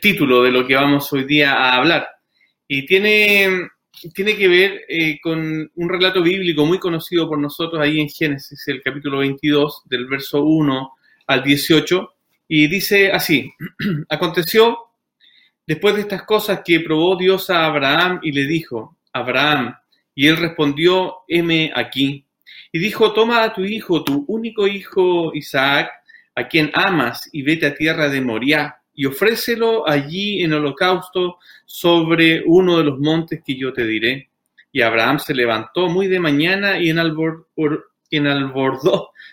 título de lo que vamos hoy día a hablar. Y tiene, tiene que ver eh, con un relato bíblico muy conocido por nosotros ahí en Génesis, el capítulo 22, del verso 1 al 18, y dice así, aconteció después de estas cosas que probó Dios a Abraham y le dijo, Abraham, y él respondió, heme aquí. Y dijo, toma a tu hijo, tu único hijo Isaac, a quien amas, y vete a tierra de Moriah, y ofrécelo allí en holocausto sobre uno de los montes que yo te diré. Y Abraham se levantó muy de mañana y enalbordó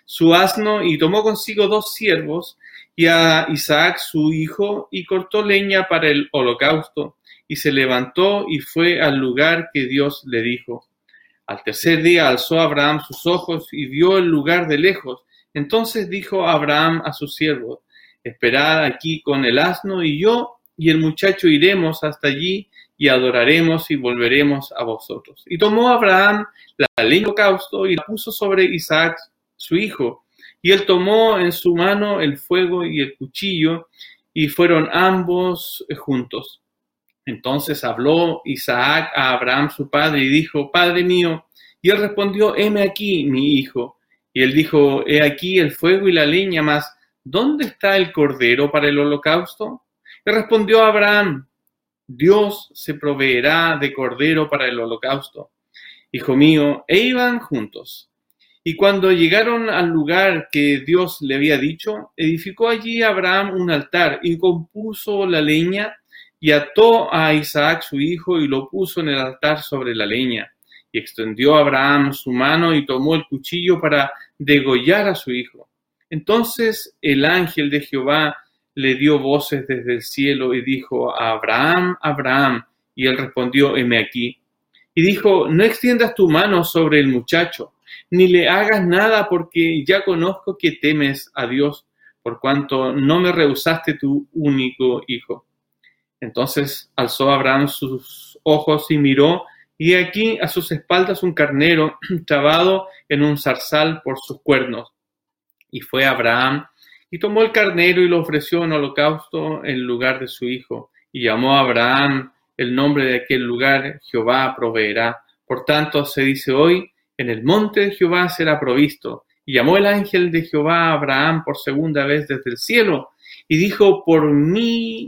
su asno y tomó consigo dos siervos y a Isaac su hijo y cortó leña para el holocausto y se levantó y fue al lugar que Dios le dijo. Al tercer día alzó Abraham sus ojos y vio el lugar de lejos. Entonces dijo Abraham a sus siervos, esperad aquí con el asno y yo y el muchacho iremos hasta allí y adoraremos y volveremos a vosotros. Y tomó Abraham la leña holocausto y la puso sobre Isaac, su hijo, y él tomó en su mano el fuego y el cuchillo, y fueron ambos juntos. Entonces habló Isaac a Abraham su padre y dijo, Padre mío, y él respondió, heme aquí, mi hijo. Y él dijo, he aquí el fuego y la leña, mas ¿dónde está el cordero para el holocausto? Y respondió Abraham, Dios se proveerá de cordero para el holocausto. Hijo mío, e iban juntos. Y cuando llegaron al lugar que Dios le había dicho, edificó allí Abraham un altar y compuso la leña y ató a Isaac su hijo y lo puso en el altar sobre la leña. Y extendió Abraham su mano y tomó el cuchillo para degollar a su hijo. Entonces el ángel de Jehová le dio voces desde el cielo y dijo Abraham, Abraham, y él respondió, heme aquí. Y dijo, no extiendas tu mano sobre el muchacho, ni le hagas nada porque ya conozco que temes a Dios, por cuanto no me rehusaste tu único hijo. Entonces alzó Abraham sus ojos y miró, y aquí a sus espaldas un carnero trabado en un zarzal por sus cuernos. Y fue Abraham y tomó el carnero y lo ofreció en holocausto en lugar de su hijo. Y llamó a Abraham el nombre de aquel lugar, Jehová proveerá. Por tanto, se dice hoy, en el monte de Jehová será provisto. Y llamó el ángel de Jehová a Abraham por segunda vez desde el cielo, y dijo, por mí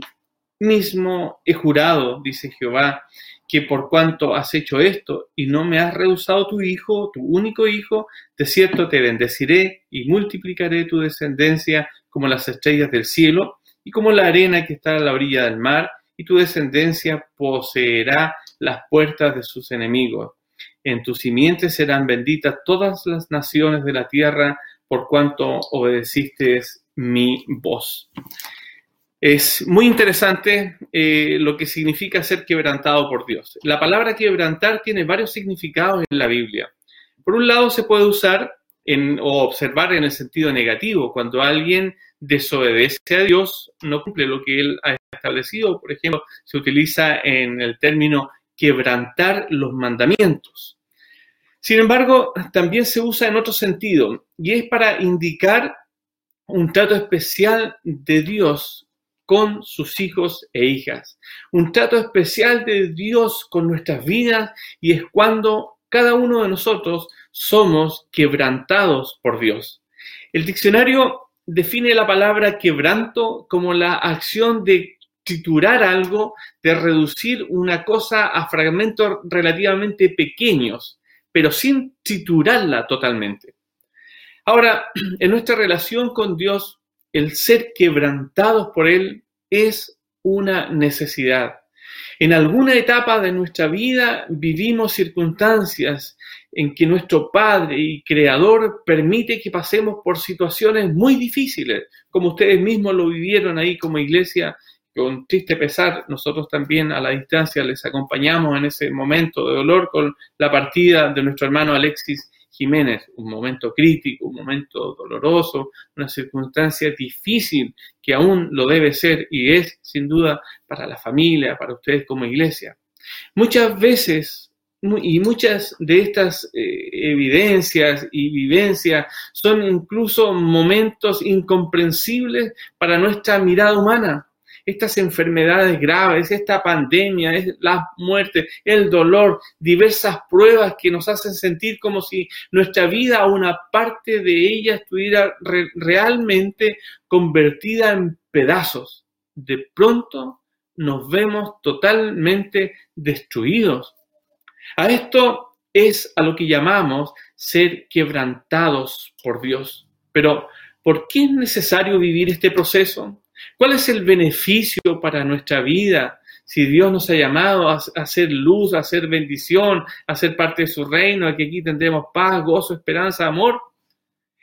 mismo he jurado, dice Jehová, que por cuanto has hecho esto y no me has rehusado tu hijo, tu único hijo, de cierto te bendeciré y multiplicaré tu descendencia como las estrellas del cielo y como la arena que está a la orilla del mar, y tu descendencia poseerá las puertas de sus enemigos. En tu simiente serán benditas todas las naciones de la tierra por cuanto obedeciste mi voz. Es muy interesante eh, lo que significa ser quebrantado por Dios. La palabra quebrantar tiene varios significados en la Biblia. Por un lado, se puede usar en, o observar en el sentido negativo, cuando alguien desobedece a Dios, no cumple lo que Él ha establecido. Por ejemplo, se utiliza en el término quebrantar los mandamientos. Sin embargo, también se usa en otro sentido, y es para indicar un trato especial de Dios con sus hijos e hijas. Un trato especial de Dios con nuestras vidas y es cuando cada uno de nosotros somos quebrantados por Dios. El diccionario define la palabra quebranto como la acción de triturar algo, de reducir una cosa a fragmentos relativamente pequeños, pero sin triturarla totalmente. Ahora, en nuestra relación con Dios, el ser quebrantados por Él es una necesidad. En alguna etapa de nuestra vida vivimos circunstancias en que nuestro Padre y Creador permite que pasemos por situaciones muy difíciles, como ustedes mismos lo vivieron ahí como iglesia, con triste pesar, nosotros también a la distancia les acompañamos en ese momento de dolor con la partida de nuestro hermano Alexis Jiménez, un momento crítico, un momento doloroso, una circunstancia difícil que aún lo debe ser y es sin duda para la familia, para ustedes como iglesia. Muchas veces y muchas de estas eh, evidencias y vivencias son incluso momentos incomprensibles para nuestra mirada humana. Estas enfermedades graves, esta pandemia, las muertes, el dolor, diversas pruebas que nos hacen sentir como si nuestra vida o una parte de ella estuviera realmente convertida en pedazos. De pronto nos vemos totalmente destruidos. A esto es a lo que llamamos ser quebrantados por Dios. Pero, ¿por qué es necesario vivir este proceso? ¿Cuál es el beneficio para nuestra vida si Dios nos ha llamado a, hacer luz, a hacer bendición, a ser parte de su reino, a que aquí tendremos paz, gozo, esperanza, amor?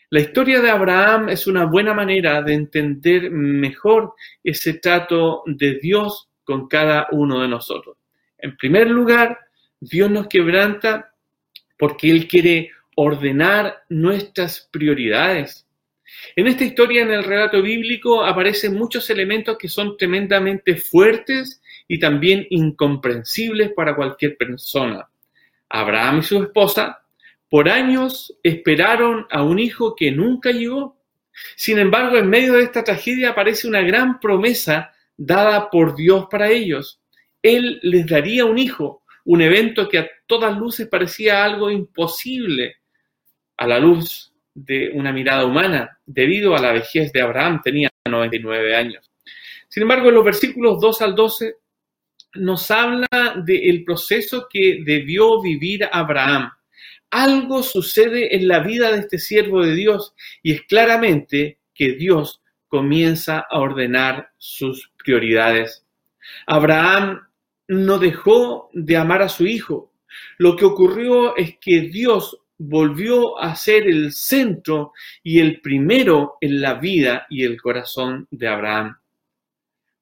La historia de Abraham es una buena manera de entender mejor ese trato de Dios con cada uno de nosotros. En primer lugar, Dios nos quebranta porque Él quiere ordenar nuestras prioridades. En esta historia, en el relato bíblico, aparecen muchos elementos que son tremendamente fuertes y también incomprensibles para cualquier persona. Abraham y su esposa por años esperaron a un hijo que nunca llegó. Sin embargo, en medio de esta tragedia aparece una gran promesa dada por Dios para ellos. Él les daría un hijo, un evento que a todas luces parecía algo imposible a la luz de una mirada humana, debido a la vejez de Abraham, tenía 99 años. Sin embargo, en los versículos 2 al 12 nos habla del proceso que debió vivir Abraham. Algo sucede en la vida de este siervo de Dios y es claramente que Dios comienza a ordenar sus prioridades. Abraham no dejó de amar a su hijo. Lo que ocurrió es que Dios volvió a ser el centro y el primero en la vida y el corazón de Abraham.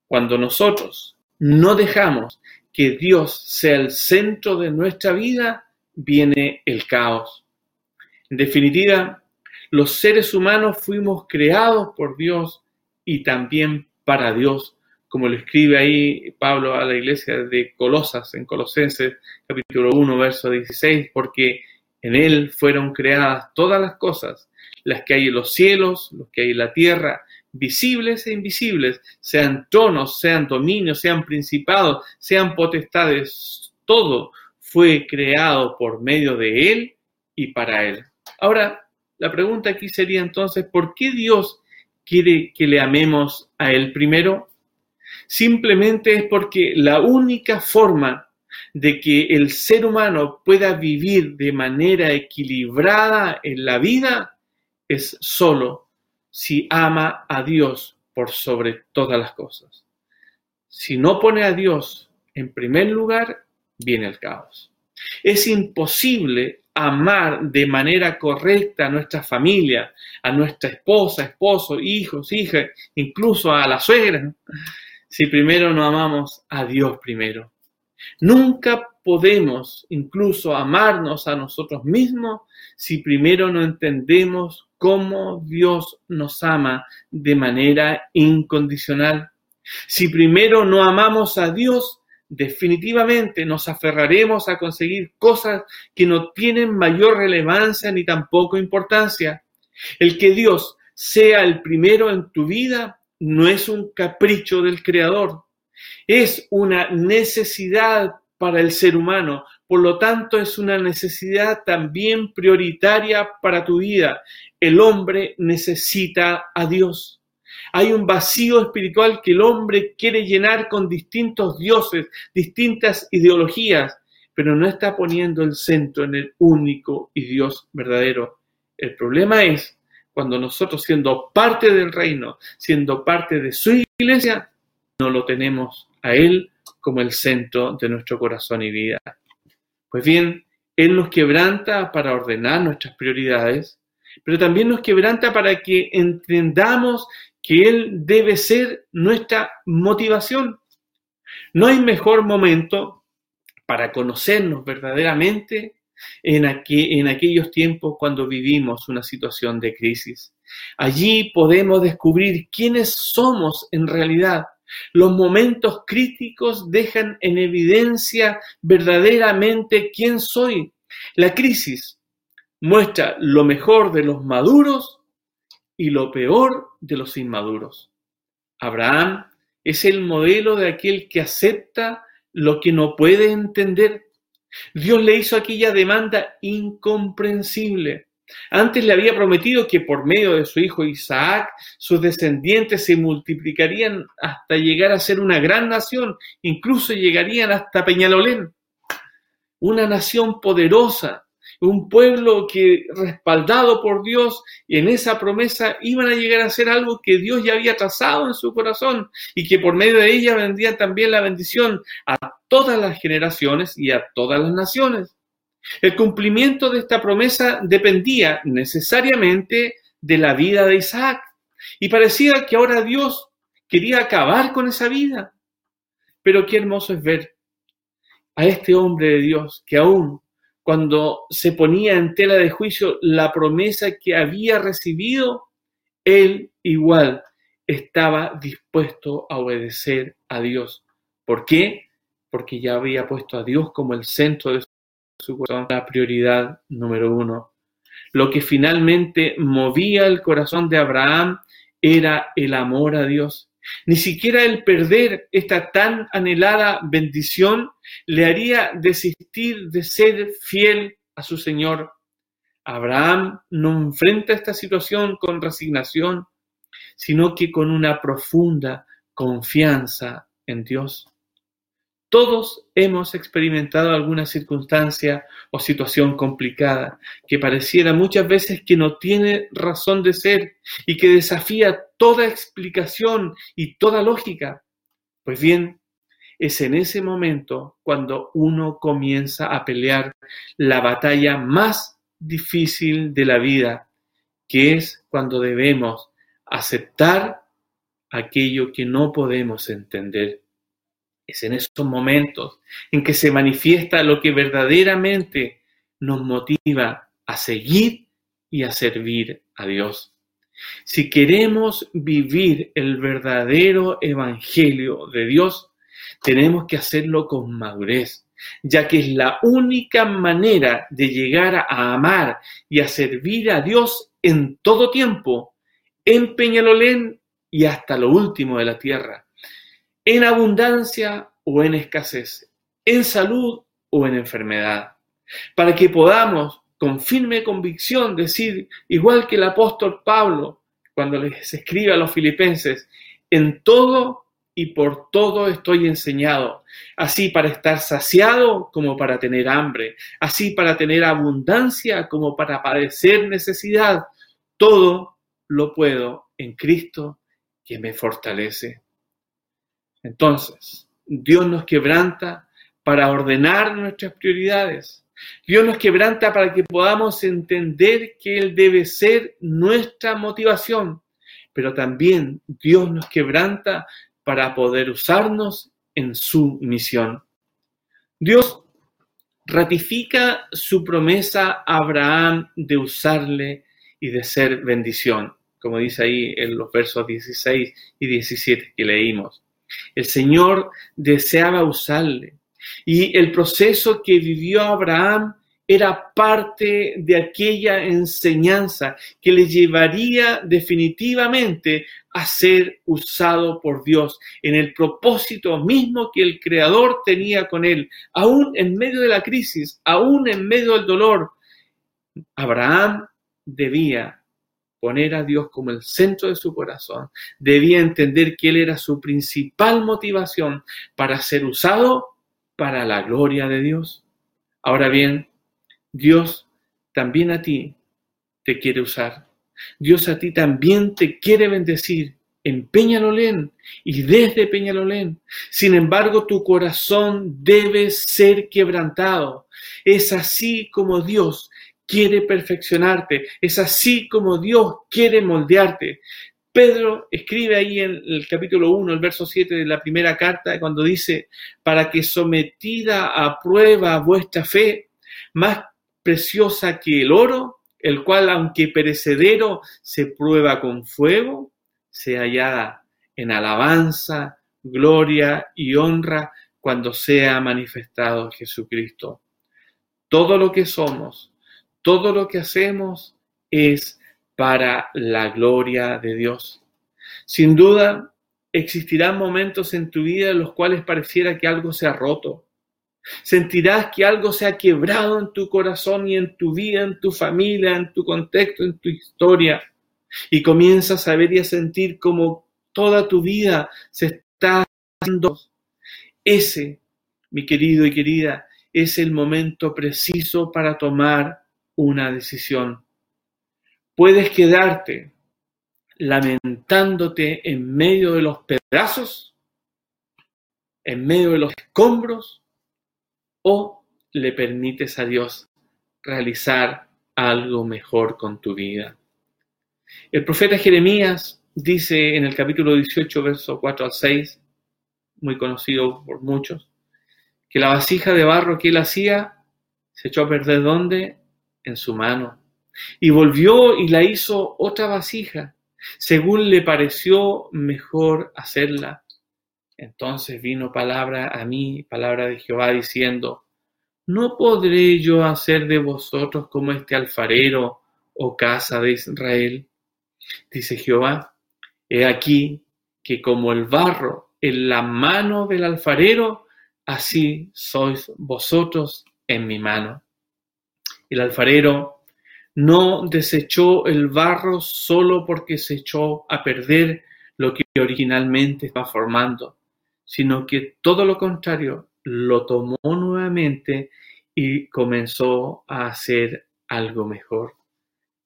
Cuando nosotros no dejamos que Dios sea el centro de nuestra vida, viene el caos. En definitiva, los seres humanos fuimos creados por Dios y también para Dios, como lo escribe ahí Pablo a la iglesia de Colosas, en Colosenses capítulo 1, verso 16, porque en Él fueron creadas todas las cosas, las que hay en los cielos, los que hay en la tierra, visibles e invisibles, sean tronos, sean dominios, sean principados, sean potestades, todo fue creado por medio de Él y para Él. Ahora, la pregunta aquí sería entonces, ¿por qué Dios quiere que le amemos a Él primero? Simplemente es porque la única forma de que el ser humano pueda vivir de manera equilibrada en la vida es solo si ama a Dios por sobre todas las cosas. Si no pone a Dios en primer lugar, viene el caos. Es imposible amar de manera correcta a nuestra familia, a nuestra esposa, esposo, hijos, hijas, incluso a la suegra, si primero no amamos a Dios primero. Nunca podemos incluso amarnos a nosotros mismos si primero no entendemos cómo Dios nos ama de manera incondicional. Si primero no amamos a Dios, definitivamente nos aferraremos a conseguir cosas que no tienen mayor relevancia ni tampoco importancia. El que Dios sea el primero en tu vida no es un capricho del Creador, es una necesidad para el ser humano, por lo tanto es una necesidad también prioritaria para tu vida. El hombre necesita a Dios. Hay un vacío espiritual que el hombre quiere llenar con distintos dioses, distintas ideologías, pero no está poniendo el centro en el único y Dios verdadero. El problema es cuando nosotros siendo parte del reino, siendo parte de su iglesia, no lo tenemos a Él como el centro de nuestro corazón y vida. Pues bien, Él nos quebranta para ordenar nuestras prioridades, pero también nos quebranta para que entendamos que Él debe ser nuestra motivación. No hay mejor momento para conocernos verdaderamente en, aquellos tiempos cuando vivimos una situación de crisis. Allí podemos descubrir quiénes somos en realidad los momentos críticos dejan en evidencia verdaderamente quién soy. La crisis muestra lo mejor de los maduros y lo peor de los inmaduros. Abraham es el modelo de aquel que acepta lo que no puede entender. Dios le hizo aquella demanda incomprensible. Antes le había prometido que por medio de su hijo Isaac, sus descendientes se multiplicarían hasta llegar a ser una gran nación, incluso llegarían hasta Peñalolén, una nación poderosa, un pueblo que respaldado por Dios en esa promesa iban a llegar a ser algo que Dios ya había trazado en su corazón y que por medio de ella vendría también la bendición a todas las generaciones y a todas las naciones. El cumplimiento de esta promesa dependía necesariamente de la vida de Isaac y parecía que ahora Dios quería acabar con esa vida. Pero qué hermoso es ver a este hombre de Dios que aún cuando se ponía en tela de juicio la promesa que había recibido, él igual estaba dispuesto a obedecer a Dios. ¿Por qué? Porque ya había puesto a Dios como el centro de la prioridad número uno. Lo que finalmente movía el corazón de Abraham era el amor a Dios. Ni siquiera el perder esta tan anhelada bendición le haría desistir de ser fiel a su Señor. Abraham no enfrenta esta situación con resignación, sino que con una profunda confianza en Dios. Todos hemos experimentado alguna circunstancia o situación complicada que pareciera muchas veces que no tiene razón de ser y que desafía toda explicación y toda lógica. Pues bien, es en ese momento cuando uno comienza a pelear la batalla más difícil de la vida, que es cuando debemos aceptar aquello que no podemos entender. Es en esos momentos en que se manifiesta lo que verdaderamente nos motiva a seguir y a servir a Dios. Si queremos vivir el verdadero evangelio de Dios, tenemos que hacerlo con madurez, ya que es la única manera de llegar a amar y a servir a Dios en todo tiempo, en Peñalolén y hasta lo último de la tierra en abundancia o en escasez, en salud o en enfermedad, para que podamos con firme convicción decir, igual que el apóstol Pablo, cuando les escribe a los filipenses, en todo y por todo estoy enseñado, así para estar saciado como para tener hambre, así para tener abundancia como para padecer necesidad. Todo lo puedo en Cristo que me fortalece. Entonces, Dios nos quebranta para ordenar nuestras prioridades. Dios nos quebranta para que podamos entender que Él debe ser nuestra motivación, pero también Dios nos quebranta para poder usarnos en su misión. Dios ratifica su promesa a Abraham de usarle y de ser bendición, como dice ahí en los versos 16 y 17 que leímos. El Señor deseaba usarle. Y el proceso que vivió Abraham era parte de aquella enseñanza que le llevaría definitivamente a ser usado por Dios en el propósito mismo que el Creador tenía con él, aún en medio de la crisis, aún en medio del dolor. Abraham debía poner a Dios como el centro de su corazón, debía entender que Él era su principal motivación para ser usado para la gloria de Dios. Ahora bien, Dios también a ti te quiere usar. Dios a ti también te quiere bendecir en Peñalolén y desde Peñalolén. Sin embargo, tu corazón debe ser quebrantado. Es así como Dios quiere perfeccionarte. Es así como Dios quiere moldearte. Pedro escribe ahí en el capítulo 1, el verso 7 de la primera carta, cuando dice, para que sometida a prueba vuestra fe, más preciosa que el oro, el cual, aunque perecedero, se prueba con fuego, se hallada en alabanza, gloria y honra cuando sea manifestado Jesucristo. Todo lo que somos, todo lo que hacemos es para la gloria de Dios. Sin duda, existirán momentos en tu vida en los cuales pareciera que algo se ha roto. Sentirás que algo se ha quebrado en tu corazón y en tu vida, en tu familia, en tu contexto, en tu historia. Y comienzas a ver y a sentir como toda tu vida se está haciendo. Ese, mi querido y querida, es el momento preciso para tomar una decisión. Puedes quedarte lamentándote en medio de los pedazos, en medio de los escombros, o le permites a Dios realizar algo mejor con tu vida. El profeta Jeremías dice en el capítulo 18, verso 4 al 6, muy conocido por muchos, que la vasija de barro que él hacía se echó a perder ¿dónde? En su mano. Y volvió y la hizo otra vasija, según le pareció mejor hacerla. Entonces vino palabra a mí, palabra de Jehová, diciendo, ¿no podré yo hacer de vosotros como este alfarero oh casa de Israel? Dice Jehová, he aquí que como el barro en la mano del alfarero, así sois vosotros en mi mano. El alfarero no desechó el barro solo porque se echó a perder lo que originalmente estaba formando, sino que todo lo contrario, lo tomó nuevamente y comenzó a hacer algo mejor.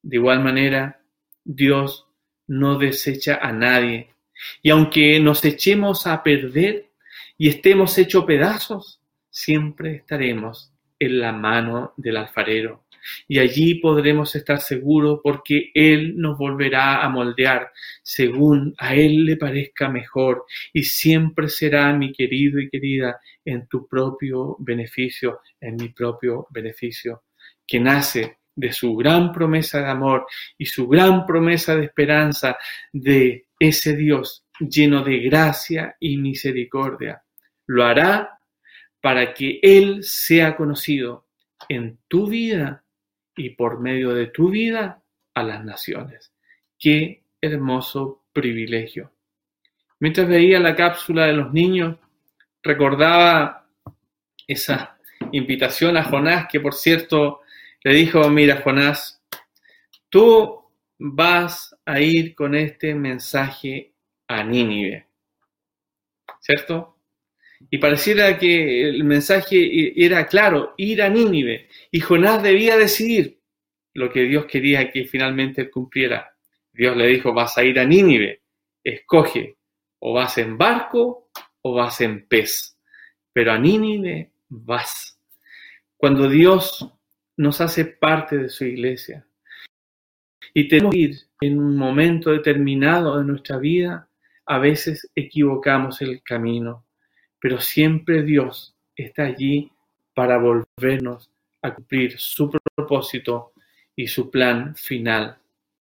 De igual manera, Dios no desecha a nadie. Y aunque nos echemos a perder, y estemos hechos pedazos, siempre estaremos en la mano del alfarero. Y allí podremos estar seguros porque Él nos volverá a moldear según a Él le parezca mejor y siempre será mi querido y querida en tu propio beneficio, en mi propio beneficio, que nace de su gran promesa de amor y su gran promesa de esperanza de ese Dios lleno de gracia y misericordia lo hará para que Él sea conocido en tu vida y por medio de tu vida a las naciones. Qué hermoso privilegio. Mientras veía la cápsula de los niños, recordaba esa invitación a Jonás, que por cierto le dijo, mira Jonás, tú vas a ir con este mensaje a Nínive. ¿Cierto? Y pareciera que el mensaje era claro, ir a Nínive. Y Jonás debía decidir lo que Dios quería que finalmente cumpliera. Dios le dijo, vas a ir a Nínive, escoge, o vas en barco o vas en pez. Pero a Nínive vas. Cuando Dios nos hace parte de su iglesia y tenemos que ir en un momento determinado de nuestra vida, a veces equivocamos el camino pero siempre Dios está allí para volvernos a cumplir su propósito y su plan final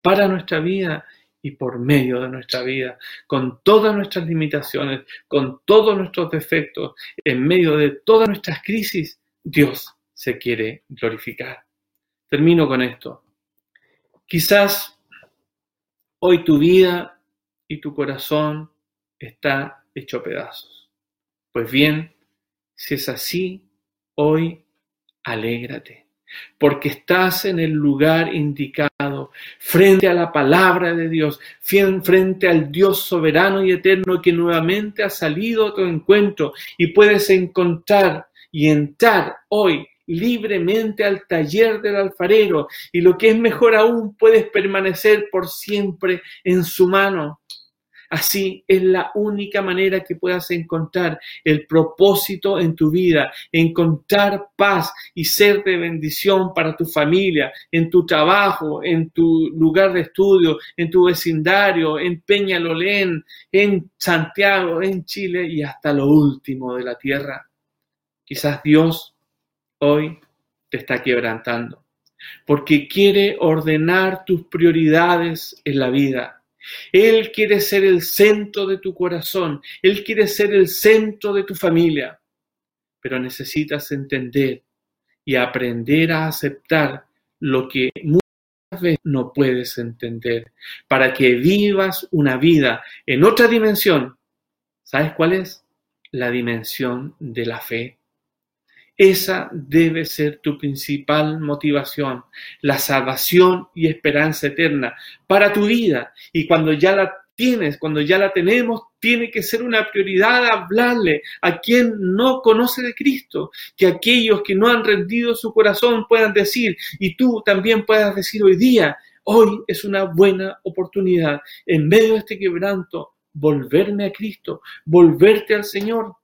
para nuestra vida y por medio de nuestra vida, con todas nuestras limitaciones, con todos nuestros defectos, en medio de todas nuestras crisis, Dios se quiere glorificar. Termino con esto. Quizás hoy tu vida y tu corazón está hecho pedazos. Pues bien, si es así, hoy alégrate, porque estás en el lugar indicado, frente a la palabra de Dios, frente al Dios soberano y eterno que nuevamente ha salido a tu encuentro y puedes encontrar y entrar hoy libremente al taller del alfarero y lo que es mejor aún, puedes permanecer por siempre en su mano. Así es la única manera que puedas encontrar el propósito en tu vida, encontrar paz y ser de bendición para tu familia, en tu trabajo, en tu lugar de estudio, en tu vecindario, en Peñalolén, en Santiago, en Chile y hasta lo último de la tierra. Quizás Dios hoy te está quebrantando porque quiere ordenar tus prioridades en la vida él quiere ser el centro de tu corazón, Él quiere ser el centro de tu familia, pero necesitas entender y aprender a aceptar lo que muchas veces no puedes entender, para que vivas una vida en otra dimensión ¿Sabes cuál es? La dimensión de la fe. Esa debe ser tu principal motivación, la salvación y esperanza eterna para tu vida. Y cuando ya la tienes, cuando ya la tenemos, tiene que ser una prioridad hablarle a quien no conoce de Cristo, que aquellos que no han rendido su corazón puedan decir, y tú también puedas decir hoy día, hoy es una buena oportunidad, en medio de este quebranto, volverme a Cristo, volverte al Señor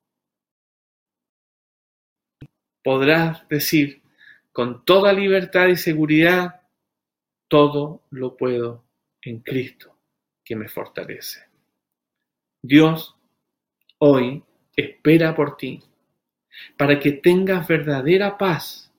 podrás decir con toda libertad y seguridad, todo lo puedo en Cristo que me fortalece. Dios hoy espera por ti para que tengas verdadera paz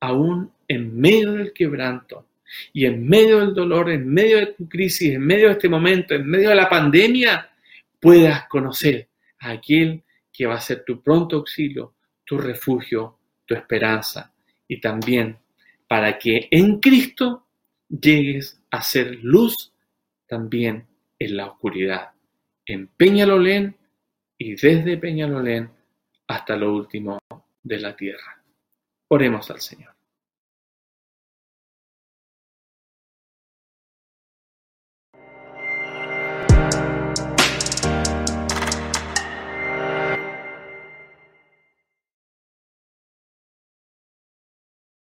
aún en medio del quebranto y en medio del dolor, en medio de tu crisis, en medio de este momento, en medio de la pandemia, puedas conocer a aquel que va a ser tu pronto auxilio, tu refugio, tu esperanza y también para que en Cristo llegues a ser luz también en la oscuridad, en Peñalolén y desde Peñalolén hasta lo último de la tierra. Oremos al Señor.